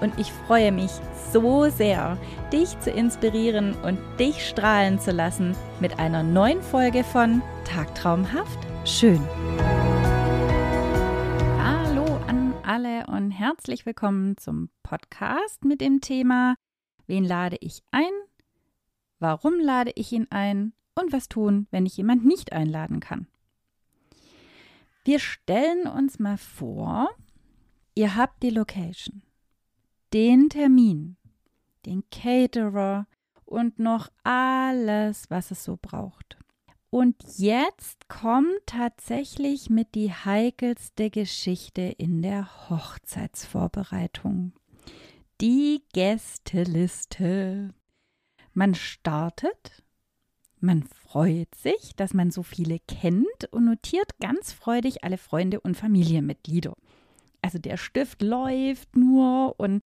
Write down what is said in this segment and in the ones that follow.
und ich freue mich so sehr, dich zu inspirieren und dich strahlen zu lassen mit einer neuen Folge von Tagtraumhaft schön. Hallo an alle und herzlich willkommen zum Podcast mit dem Thema Wen lade ich ein? Warum lade ich ihn ein? Und was tun, wenn ich jemand nicht einladen kann? Wir stellen uns mal vor, ihr habt die Location den Termin, den Caterer und noch alles, was es so braucht. Und jetzt kommt tatsächlich mit die heikelste Geschichte in der Hochzeitsvorbereitung. Die Gästeliste. Man startet, man freut sich, dass man so viele kennt und notiert ganz freudig alle Freunde und Familienmitglieder. Also der Stift läuft nur und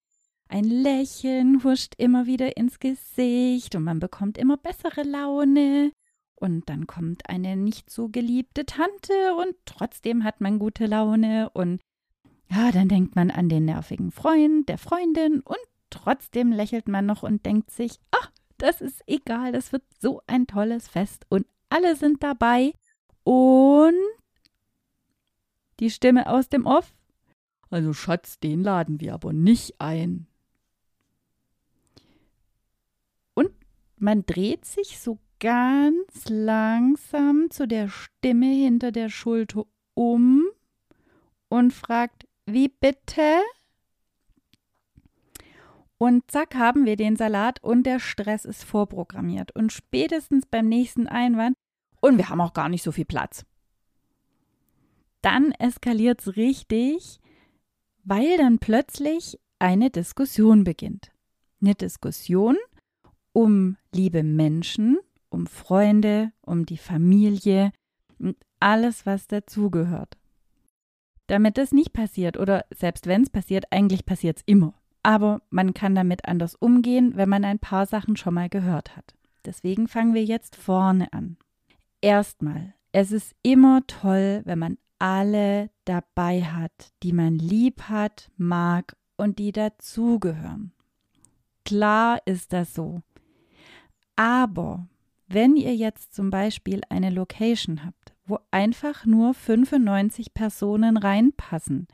ein Lächeln huscht immer wieder ins Gesicht und man bekommt immer bessere Laune. Und dann kommt eine nicht so geliebte Tante und trotzdem hat man gute Laune. Und ja, dann denkt man an den nervigen Freund, der Freundin und trotzdem lächelt man noch und denkt sich, ach, das ist egal, das wird so ein tolles Fest und alle sind dabei. Und die Stimme aus dem Off. Also Schatz, den laden wir aber nicht ein. Man dreht sich so ganz langsam zu der Stimme hinter der Schulter um und fragt, wie bitte? Und zack haben wir den Salat und der Stress ist vorprogrammiert. Und spätestens beim nächsten Einwand, und wir haben auch gar nicht so viel Platz. Dann eskaliert es richtig, weil dann plötzlich eine Diskussion beginnt. Eine Diskussion, um liebe Menschen, um Freunde, um die Familie und alles, was dazugehört. Damit das nicht passiert oder selbst wenn es passiert, eigentlich passiert es immer. Aber man kann damit anders umgehen, wenn man ein paar Sachen schon mal gehört hat. Deswegen fangen wir jetzt vorne an. Erstmal, es ist immer toll, wenn man alle dabei hat, die man lieb hat, mag und die dazugehören. Klar ist das so. Aber wenn ihr jetzt zum Beispiel eine Location habt, wo einfach nur 95 Personen reinpassen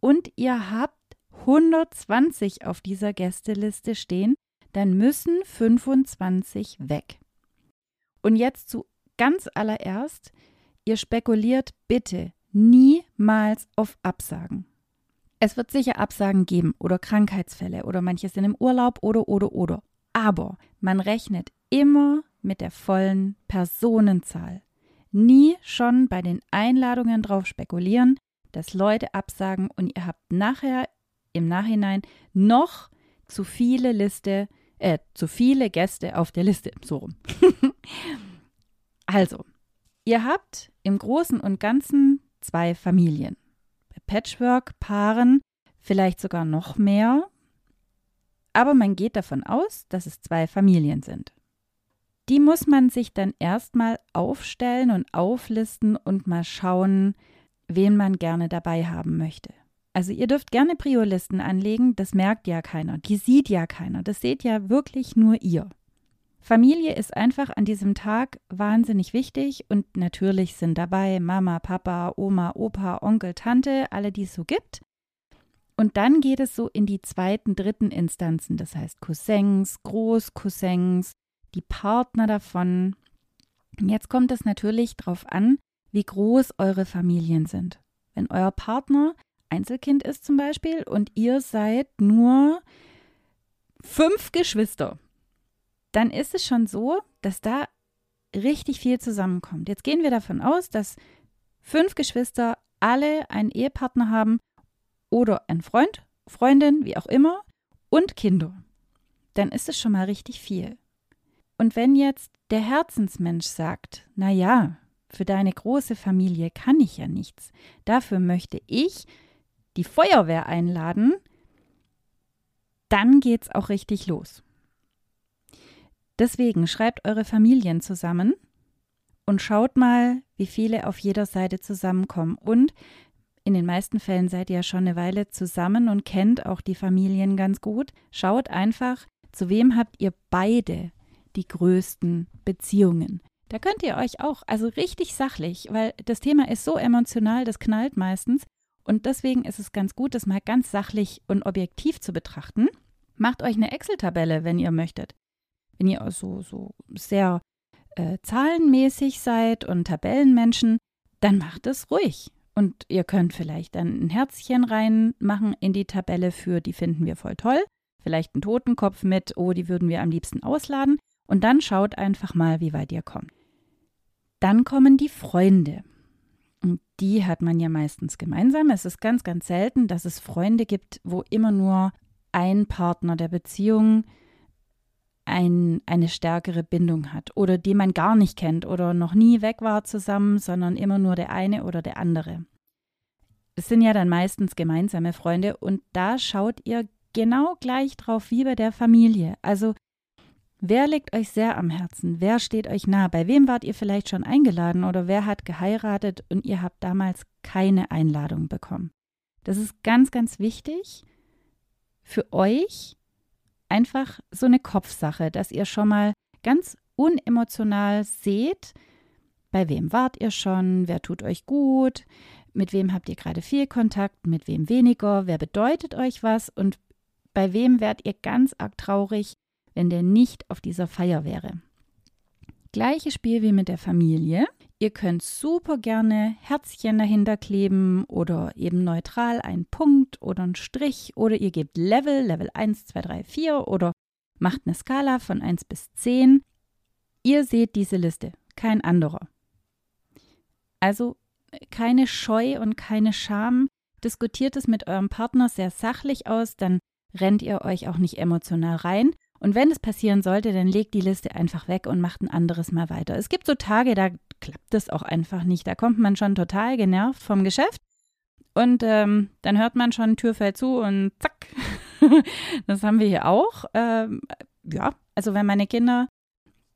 und ihr habt 120 auf dieser Gästeliste stehen, dann müssen 25 weg. Und jetzt zu ganz allererst, ihr spekuliert bitte niemals auf Absagen. Es wird sicher Absagen geben oder Krankheitsfälle oder manche sind im Urlaub oder oder oder. Aber man rechnet immer mit der vollen Personenzahl. Nie schon bei den Einladungen drauf spekulieren, dass Leute absagen und ihr habt nachher im Nachhinein noch zu viele Liste, äh, zu viele Gäste auf der Liste. So rum. also, ihr habt im Großen und Ganzen zwei Familien. Bei Patchwork-Paaren vielleicht sogar noch mehr, aber man geht davon aus, dass es zwei Familien sind die muss man sich dann erstmal aufstellen und auflisten und mal schauen, wen man gerne dabei haben möchte. Also ihr dürft gerne Priolisten anlegen, das merkt ja keiner, die sieht ja keiner, das seht ja wirklich nur ihr. Familie ist einfach an diesem Tag wahnsinnig wichtig und natürlich sind dabei Mama, Papa, Oma, Opa, Onkel, Tante, alle, die es so gibt. Und dann geht es so in die zweiten, dritten Instanzen, das heißt Cousins, Großcousins, die Partner davon. Jetzt kommt es natürlich darauf an, wie groß eure Familien sind. Wenn euer Partner Einzelkind ist zum Beispiel und ihr seid nur fünf Geschwister, dann ist es schon so, dass da richtig viel zusammenkommt. Jetzt gehen wir davon aus, dass fünf Geschwister alle einen Ehepartner haben oder einen Freund, Freundin, wie auch immer, und Kinder. Dann ist es schon mal richtig viel. Und wenn jetzt der Herzensmensch sagt, na ja, für deine große Familie kann ich ja nichts. Dafür möchte ich die Feuerwehr einladen. Dann geht's auch richtig los. Deswegen schreibt eure Familien zusammen und schaut mal, wie viele auf jeder Seite zusammenkommen. Und in den meisten Fällen seid ihr ja schon eine Weile zusammen und kennt auch die Familien ganz gut. Schaut einfach, zu wem habt ihr beide die größten Beziehungen. Da könnt ihr euch auch, also richtig sachlich, weil das Thema ist so emotional, das knallt meistens. Und deswegen ist es ganz gut, das mal ganz sachlich und objektiv zu betrachten. Macht euch eine Excel-Tabelle, wenn ihr möchtet. Wenn ihr so, so sehr äh, zahlenmäßig seid und Tabellenmenschen, dann macht es ruhig. Und ihr könnt vielleicht dann ein Herzchen reinmachen in die Tabelle für, die finden wir voll toll. Vielleicht einen Totenkopf mit, oh, die würden wir am liebsten ausladen. Und dann schaut einfach mal, wie weit ihr kommt. Dann kommen die Freunde. Und die hat man ja meistens gemeinsam. Es ist ganz, ganz selten, dass es Freunde gibt, wo immer nur ein Partner der Beziehung ein, eine stärkere Bindung hat oder die man gar nicht kennt oder noch nie weg war zusammen, sondern immer nur der eine oder der andere. Es sind ja dann meistens gemeinsame Freunde und da schaut ihr genau gleich drauf wie bei der Familie. Also wer liegt euch sehr am Herzen? Wer steht euch nah? Bei wem wart ihr vielleicht schon eingeladen oder wer hat geheiratet und ihr habt damals keine Einladung bekommen? Das ist ganz, ganz wichtig für euch, einfach so eine Kopfsache, dass ihr schon mal ganz unemotional seht, bei wem wart ihr schon, wer tut euch gut, mit wem habt ihr gerade viel Kontakt, mit wem weniger, wer bedeutet euch was und bei wem werdet ihr ganz arg traurig, wenn der nicht auf dieser Feier wäre. Gleiches Spiel wie mit der Familie. Ihr könnt super gerne Herzchen dahinter kleben oder eben neutral einen Punkt oder einen Strich oder ihr gebt Level, Level 1, 2, 3, 4 oder macht eine Skala von 1 bis 10. Ihr seht diese Liste, kein anderer. Also keine Scheu und keine Scham. Diskutiert es mit eurem Partner sehr sachlich aus, dann rennt ihr euch auch nicht emotional rein und wenn es passieren sollte, dann legt die Liste einfach weg und macht ein anderes Mal weiter. Es gibt so Tage, da klappt das auch einfach nicht. Da kommt man schon total genervt vom Geschäft und ähm, dann hört man schon, Tür fällt zu und zack. das haben wir hier auch. Ähm, ja, also wenn meine Kinder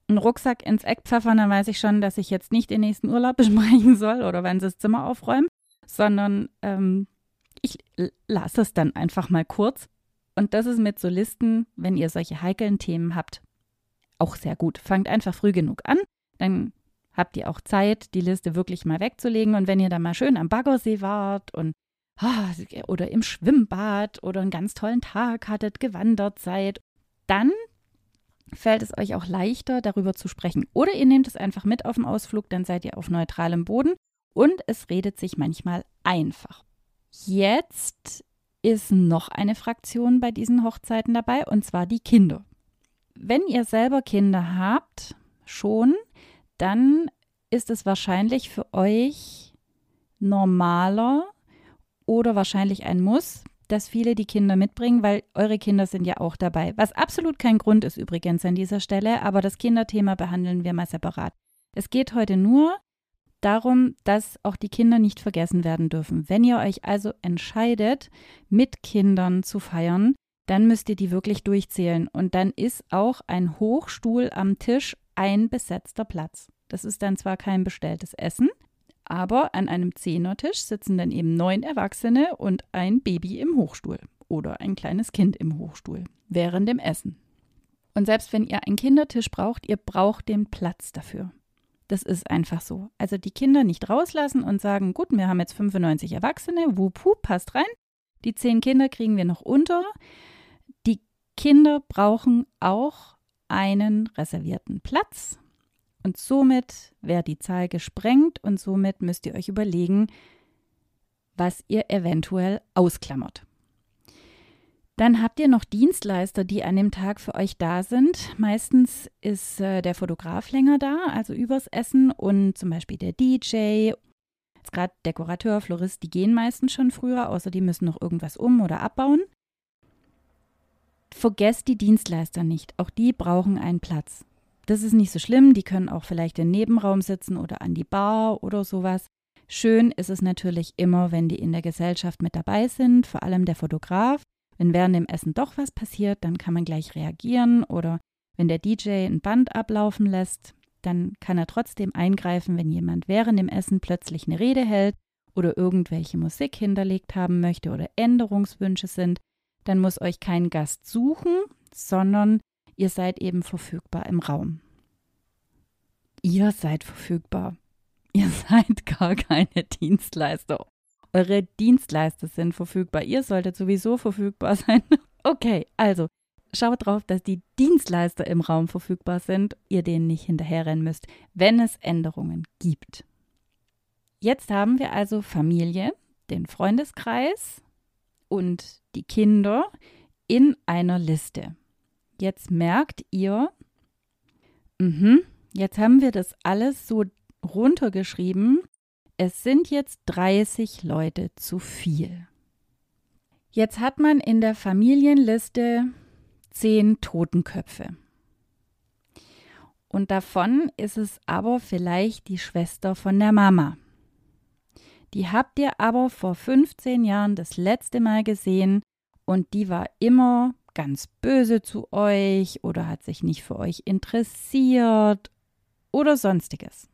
einen Rucksack ins Eck pfeffern, dann weiß ich schon, dass ich jetzt nicht den nächsten Urlaub besprechen soll oder wenn sie das Zimmer aufräumen, sondern ähm, ich lasse es dann einfach mal kurz und das ist mit so Listen, wenn ihr solche heiklen Themen habt, auch sehr gut. Fangt einfach früh genug an, dann habt ihr auch Zeit, die Liste wirklich mal wegzulegen. Und wenn ihr da mal schön am Baggersee wart und oh, oder im Schwimmbad oder einen ganz tollen Tag hattet, gewandert seid, dann fällt es euch auch leichter, darüber zu sprechen. Oder ihr nehmt es einfach mit auf dem Ausflug, dann seid ihr auf neutralem Boden und es redet sich manchmal einfach. Jetzt ist noch eine Fraktion bei diesen Hochzeiten dabei, und zwar die Kinder. Wenn ihr selber Kinder habt, schon, dann ist es wahrscheinlich für euch normaler oder wahrscheinlich ein Muss, dass viele die Kinder mitbringen, weil eure Kinder sind ja auch dabei. Was absolut kein Grund ist übrigens an dieser Stelle, aber das Kinderthema behandeln wir mal separat. Es geht heute nur darum, dass auch die Kinder nicht vergessen werden dürfen. Wenn ihr euch also entscheidet, mit Kindern zu feiern, dann müsst ihr die wirklich durchzählen. Und dann ist auch ein Hochstuhl am Tisch ein besetzter Platz. Das ist dann zwar kein bestelltes Essen, aber an einem Zehnertisch sitzen dann eben neun Erwachsene und ein Baby im Hochstuhl oder ein kleines Kind im Hochstuhl während dem Essen. Und selbst wenn ihr einen Kindertisch braucht, ihr braucht den Platz dafür. Das ist einfach so. Also die Kinder nicht rauslassen und sagen, gut, wir haben jetzt 95 Erwachsene, wupu, passt rein. Die zehn Kinder kriegen wir noch unter. Die Kinder brauchen auch einen reservierten Platz. Und somit wäre die Zahl gesprengt und somit müsst ihr euch überlegen, was ihr eventuell ausklammert. Dann habt ihr noch Dienstleister, die an dem Tag für euch da sind. Meistens ist äh, der Fotograf länger da, also übers Essen und zum Beispiel der DJ. Jetzt gerade Dekorateur, Florist, die gehen meistens schon früher, außer die müssen noch irgendwas um oder abbauen. Vergesst die Dienstleister nicht, auch die brauchen einen Platz. das ist nicht so schlimm. Die können auch vielleicht im Nebenraum sitzen oder an die Bar oder sowas. Schön ist es natürlich immer, wenn die in der Gesellschaft mit dabei sind, vor allem der Fotograf. Wenn während dem Essen doch was passiert, dann kann man gleich reagieren oder wenn der DJ ein Band ablaufen lässt, dann kann er trotzdem eingreifen, wenn jemand während dem Essen plötzlich eine Rede hält oder irgendwelche Musik hinterlegt haben möchte oder Änderungswünsche sind. Dann muss euch kein Gast suchen, sondern ihr seid eben verfügbar im Raum. Ihr seid verfügbar. Ihr seid gar keine Dienstleister. Eure Dienstleister sind verfügbar. Ihr solltet sowieso verfügbar sein. Okay, also schaut drauf, dass die Dienstleister im Raum verfügbar sind, ihr denen nicht hinterherrennen müsst, wenn es Änderungen gibt. Jetzt haben wir also Familie, den Freundeskreis und die Kinder in einer Liste. Jetzt merkt ihr, mh, jetzt haben wir das alles so runtergeschrieben. Es sind jetzt 30 Leute zu viel. Jetzt hat man in der Familienliste zehn Totenköpfe. Und davon ist es aber vielleicht die Schwester von der Mama. Die habt ihr aber vor 15 Jahren das letzte Mal gesehen und die war immer ganz böse zu euch oder hat sich nicht für euch interessiert oder sonstiges.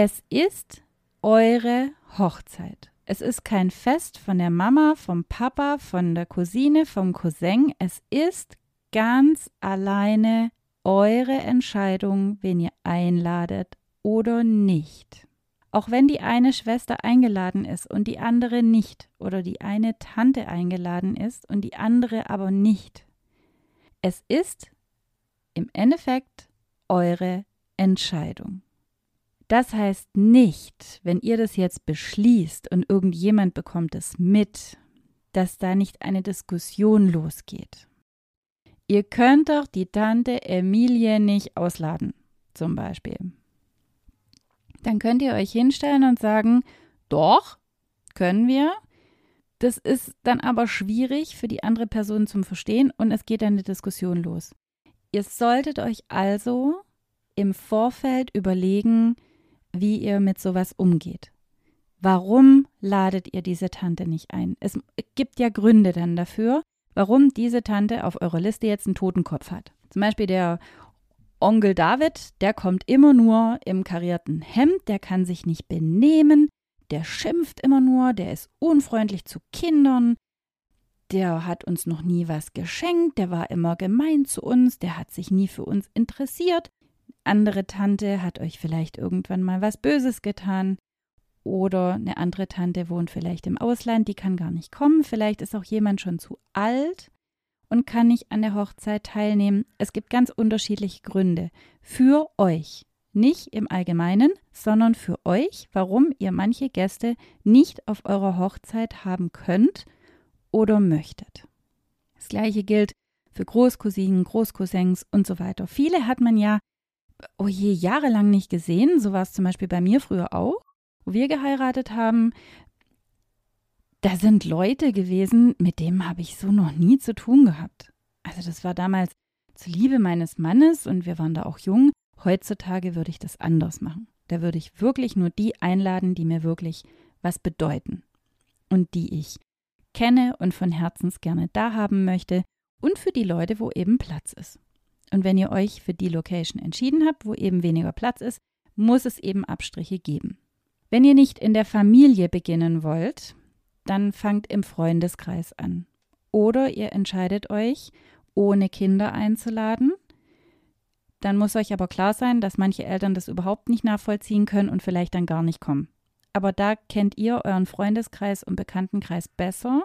Es ist eure Hochzeit. Es ist kein Fest von der Mama, vom Papa, von der Cousine, vom Cousin. Es ist ganz alleine eure Entscheidung, wen ihr einladet oder nicht. Auch wenn die eine Schwester eingeladen ist und die andere nicht, oder die eine Tante eingeladen ist und die andere aber nicht. Es ist im Endeffekt eure Entscheidung. Das heißt nicht, wenn ihr das jetzt beschließt und irgendjemand bekommt es mit, dass da nicht eine Diskussion losgeht. Ihr könnt doch die Tante Emilie nicht ausladen, zum Beispiel. Dann könnt ihr euch hinstellen und sagen, doch, können wir. Das ist dann aber schwierig für die andere Person zum Verstehen und es geht eine Diskussion los. Ihr solltet euch also im Vorfeld überlegen, wie ihr mit sowas umgeht. Warum ladet ihr diese Tante nicht ein? Es gibt ja Gründe dann dafür, warum diese Tante auf eurer Liste jetzt einen Totenkopf hat. Zum Beispiel der Onkel David, der kommt immer nur im karierten Hemd, der kann sich nicht benehmen, der schimpft immer nur, der ist unfreundlich zu Kindern, der hat uns noch nie was geschenkt, der war immer gemein zu uns, der hat sich nie für uns interessiert, andere Tante hat euch vielleicht irgendwann mal was Böses getan. Oder eine andere Tante wohnt vielleicht im Ausland, die kann gar nicht kommen. Vielleicht ist auch jemand schon zu alt und kann nicht an der Hochzeit teilnehmen. Es gibt ganz unterschiedliche Gründe für euch. Nicht im Allgemeinen, sondern für euch, warum ihr manche Gäste nicht auf eurer Hochzeit haben könnt oder möchtet. Das gleiche gilt für Großcousinen, Großcousins und so weiter. Viele hat man ja oh je, jahrelang nicht gesehen. So war es zum Beispiel bei mir früher auch, wo wir geheiratet haben. Da sind Leute gewesen, mit denen habe ich so noch nie zu tun gehabt. Also das war damals zur Liebe meines Mannes und wir waren da auch jung. Heutzutage würde ich das anders machen. Da würde ich wirklich nur die einladen, die mir wirklich was bedeuten und die ich kenne und von Herzens gerne da haben möchte und für die Leute, wo eben Platz ist. Und wenn ihr euch für die Location entschieden habt, wo eben weniger Platz ist, muss es eben Abstriche geben. Wenn ihr nicht in der Familie beginnen wollt, dann fangt im Freundeskreis an. Oder ihr entscheidet euch, ohne Kinder einzuladen. Dann muss euch aber klar sein, dass manche Eltern das überhaupt nicht nachvollziehen können und vielleicht dann gar nicht kommen. Aber da kennt ihr euren Freundeskreis und Bekanntenkreis besser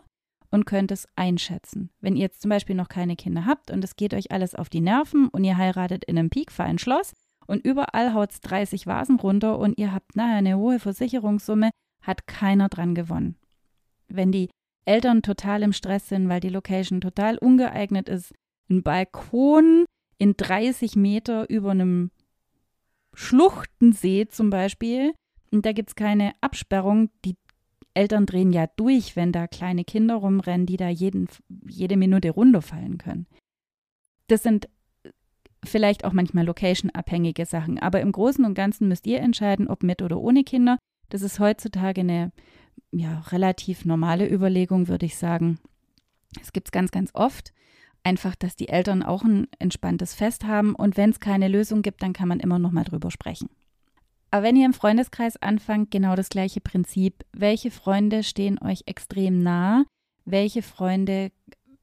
und könnt es einschätzen. Wenn ihr jetzt zum Beispiel noch keine Kinder habt und es geht euch alles auf die Nerven und ihr heiratet in einem piekfeinen Schloss und überall haut es 30 Vasen runter und ihr habt naja eine hohe Versicherungssumme, hat keiner dran gewonnen. Wenn die Eltern total im Stress sind, weil die Location total ungeeignet ist, ein Balkon in 30 Meter über einem Schluchtensee zum Beispiel, und da gibt es keine Absperrung, die Eltern drehen ja durch, wenn da kleine Kinder rumrennen, die da jeden, jede Minute runterfallen können. Das sind vielleicht auch manchmal location-abhängige Sachen. Aber im Großen und Ganzen müsst ihr entscheiden, ob mit oder ohne Kinder. Das ist heutzutage eine ja, relativ normale Überlegung, würde ich sagen. Es gibt es ganz, ganz oft. Einfach, dass die Eltern auch ein entspanntes Fest haben. Und wenn es keine Lösung gibt, dann kann man immer noch mal drüber sprechen. Aber wenn ihr im Freundeskreis anfangt, genau das gleiche Prinzip. Welche Freunde stehen euch extrem nah? Welche Freunde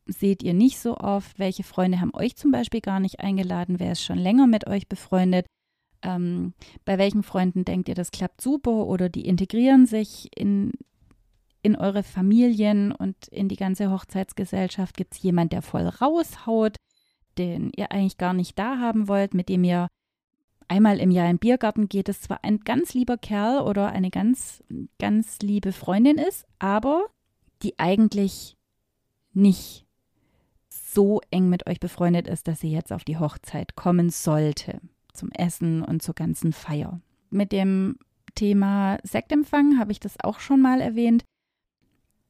seht ihr nicht so oft? Welche Freunde haben euch zum Beispiel gar nicht eingeladen? Wer ist schon länger mit euch befreundet? Ähm, bei welchen Freunden denkt ihr, das klappt super oder die integrieren sich in, in eure Familien und in die ganze Hochzeitsgesellschaft? Gibt es jemand, der voll raushaut, den ihr eigentlich gar nicht da haben wollt, mit dem ihr einmal im Jahr in den Biergarten geht, es zwar ein ganz lieber Kerl oder eine ganz, ganz liebe Freundin ist, aber die eigentlich nicht so eng mit euch befreundet ist, dass sie jetzt auf die Hochzeit kommen sollte, zum Essen und zur ganzen Feier. Mit dem Thema Sektempfang habe ich das auch schon mal erwähnt.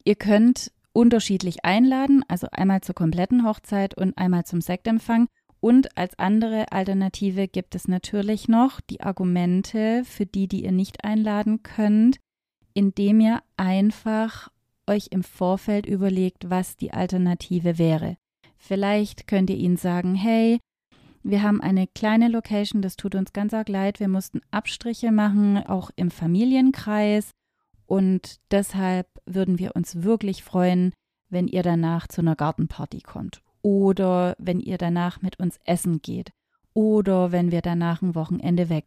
Ihr könnt unterschiedlich einladen, also einmal zur kompletten Hochzeit und einmal zum Sektempfang. Und als andere Alternative gibt es natürlich noch die Argumente für die, die ihr nicht einladen könnt, indem ihr einfach euch im Vorfeld überlegt, was die Alternative wäre. Vielleicht könnt ihr ihnen sagen, hey, wir haben eine kleine Location, das tut uns ganz arg leid, wir mussten Abstriche machen, auch im Familienkreis. Und deshalb würden wir uns wirklich freuen, wenn ihr danach zu einer Gartenparty kommt. Oder wenn ihr danach mit uns essen geht. Oder wenn wir danach ein Wochenende weg.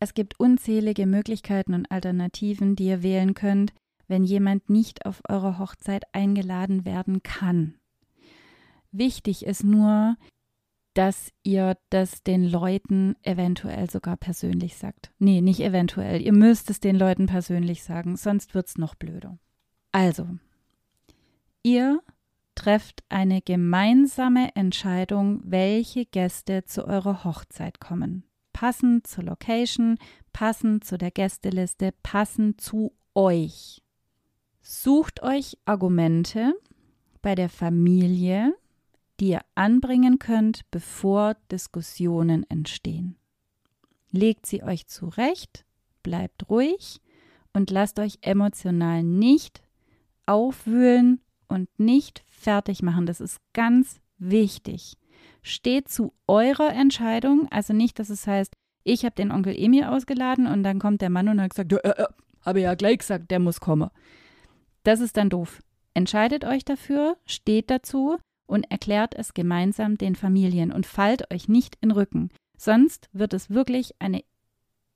Es gibt unzählige Möglichkeiten und Alternativen, die ihr wählen könnt, wenn jemand nicht auf eure Hochzeit eingeladen werden kann. Wichtig ist nur, dass ihr das den Leuten eventuell sogar persönlich sagt. Nee, nicht eventuell. Ihr müsst es den Leuten persönlich sagen, sonst wird es noch blöder. Also, ihr trefft eine gemeinsame Entscheidung, welche Gäste zu eurer Hochzeit kommen. Passend zur Location, passend zu der Gästeliste, passend zu euch. Sucht euch Argumente bei der Familie, die ihr anbringen könnt, bevor Diskussionen entstehen. Legt sie euch zurecht, bleibt ruhig und lasst euch emotional nicht aufwühlen und nicht fertig machen. Das ist ganz wichtig. Steht zu eurer Entscheidung, also nicht, dass es heißt, ich habe den Onkel Emil ausgeladen und dann kommt der Mann und hat gesagt, äh, äh, habe ja gleich gesagt, der muss kommen. Das ist dann doof. Entscheidet euch dafür, steht dazu und erklärt es gemeinsam den Familien und fallt euch nicht in Rücken. Sonst wird es wirklich eine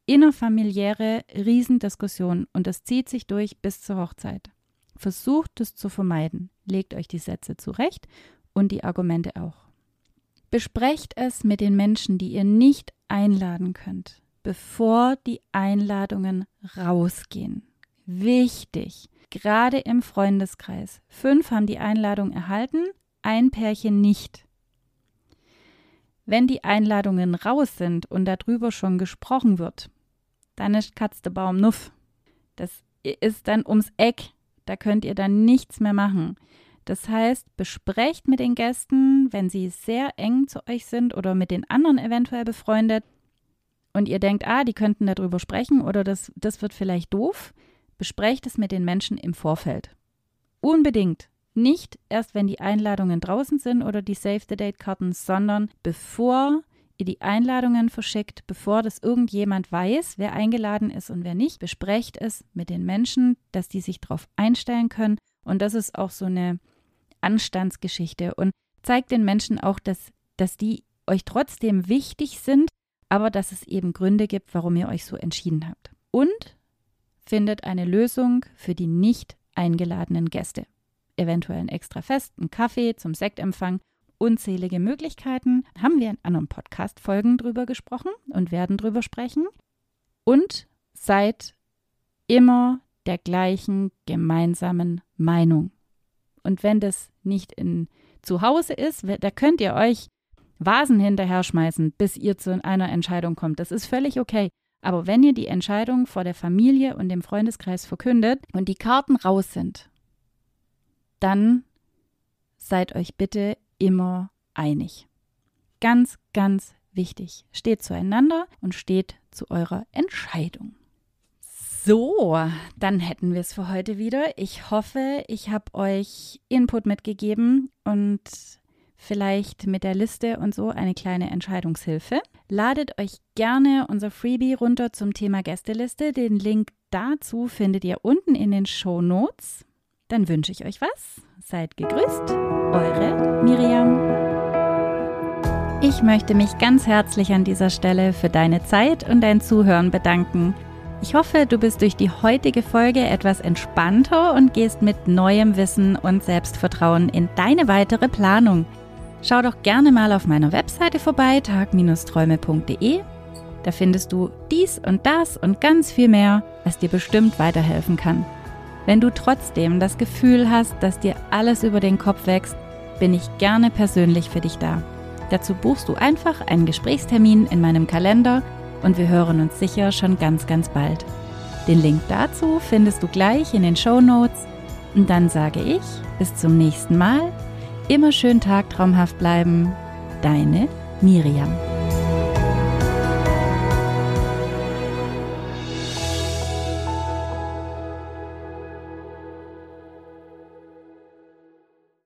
innerfamiliäre Riesendiskussion und das zieht sich durch bis zur Hochzeit. Versucht es zu vermeiden. Legt euch die Sätze zurecht und die Argumente auch. Besprecht es mit den Menschen, die ihr nicht einladen könnt, bevor die Einladungen rausgehen. Wichtig, gerade im Freundeskreis. Fünf haben die Einladung erhalten, ein Pärchen nicht. Wenn die Einladungen raus sind und darüber schon gesprochen wird, dann ist Katz der Baum nuff. Das ist dann ums Eck. Da könnt ihr dann nichts mehr machen. Das heißt, besprecht mit den Gästen, wenn sie sehr eng zu euch sind oder mit den anderen eventuell befreundet und ihr denkt, ah, die könnten darüber sprechen oder das, das wird vielleicht doof, besprecht es mit den Menschen im Vorfeld. Unbedingt. Nicht erst, wenn die Einladungen draußen sind oder die Save-the-Date-Karten, sondern bevor ihr die Einladungen verschickt, bevor das irgendjemand weiß, wer eingeladen ist und wer nicht, besprecht es mit den Menschen, dass die sich darauf einstellen können. Und das ist auch so eine Anstandsgeschichte und zeigt den Menschen auch, dass, dass die euch trotzdem wichtig sind, aber dass es eben Gründe gibt, warum ihr euch so entschieden habt. Und findet eine Lösung für die nicht eingeladenen Gäste eventuell ein extra Fest, ein Kaffee zum Sektempfang. Unzählige Möglichkeiten. Haben wir in anderen Podcast-Folgen drüber gesprochen und werden drüber sprechen. Und seid immer der gleichen gemeinsamen Meinung. Und wenn das nicht in zu Hause ist, da könnt ihr euch Vasen hinterher schmeißen, bis ihr zu einer Entscheidung kommt. Das ist völlig okay. Aber wenn ihr die Entscheidung vor der Familie und dem Freundeskreis verkündet und die Karten raus sind dann seid euch bitte immer einig. ganz, ganz wichtig. Steht zueinander und steht zu eurer Entscheidung. So, dann hätten wir es für heute wieder. Ich hoffe, ich habe euch Input mitgegeben und vielleicht mit der Liste und so eine kleine Entscheidungshilfe. Ladet euch gerne unser Freebie runter zum Thema Gästeliste. Den Link dazu findet ihr unten in den Show Notes. Dann wünsche ich euch was. Seid gegrüßt. Eure Miriam. Ich möchte mich ganz herzlich an dieser Stelle für deine Zeit und dein Zuhören bedanken. Ich hoffe, du bist durch die heutige Folge etwas entspannter und gehst mit neuem Wissen und Selbstvertrauen in deine weitere Planung. Schau doch gerne mal auf meiner Webseite vorbei, tag-träume.de. Da findest du dies und das und ganz viel mehr, was dir bestimmt weiterhelfen kann. Wenn du trotzdem das Gefühl hast, dass dir alles über den Kopf wächst, bin ich gerne persönlich für dich da. Dazu buchst du einfach einen Gesprächstermin in meinem Kalender und wir hören uns sicher schon ganz, ganz bald. Den Link dazu findest du gleich in den Show Notes. Und dann sage ich bis zum nächsten Mal Immer schön tagtraumhaft bleiben. Deine Miriam.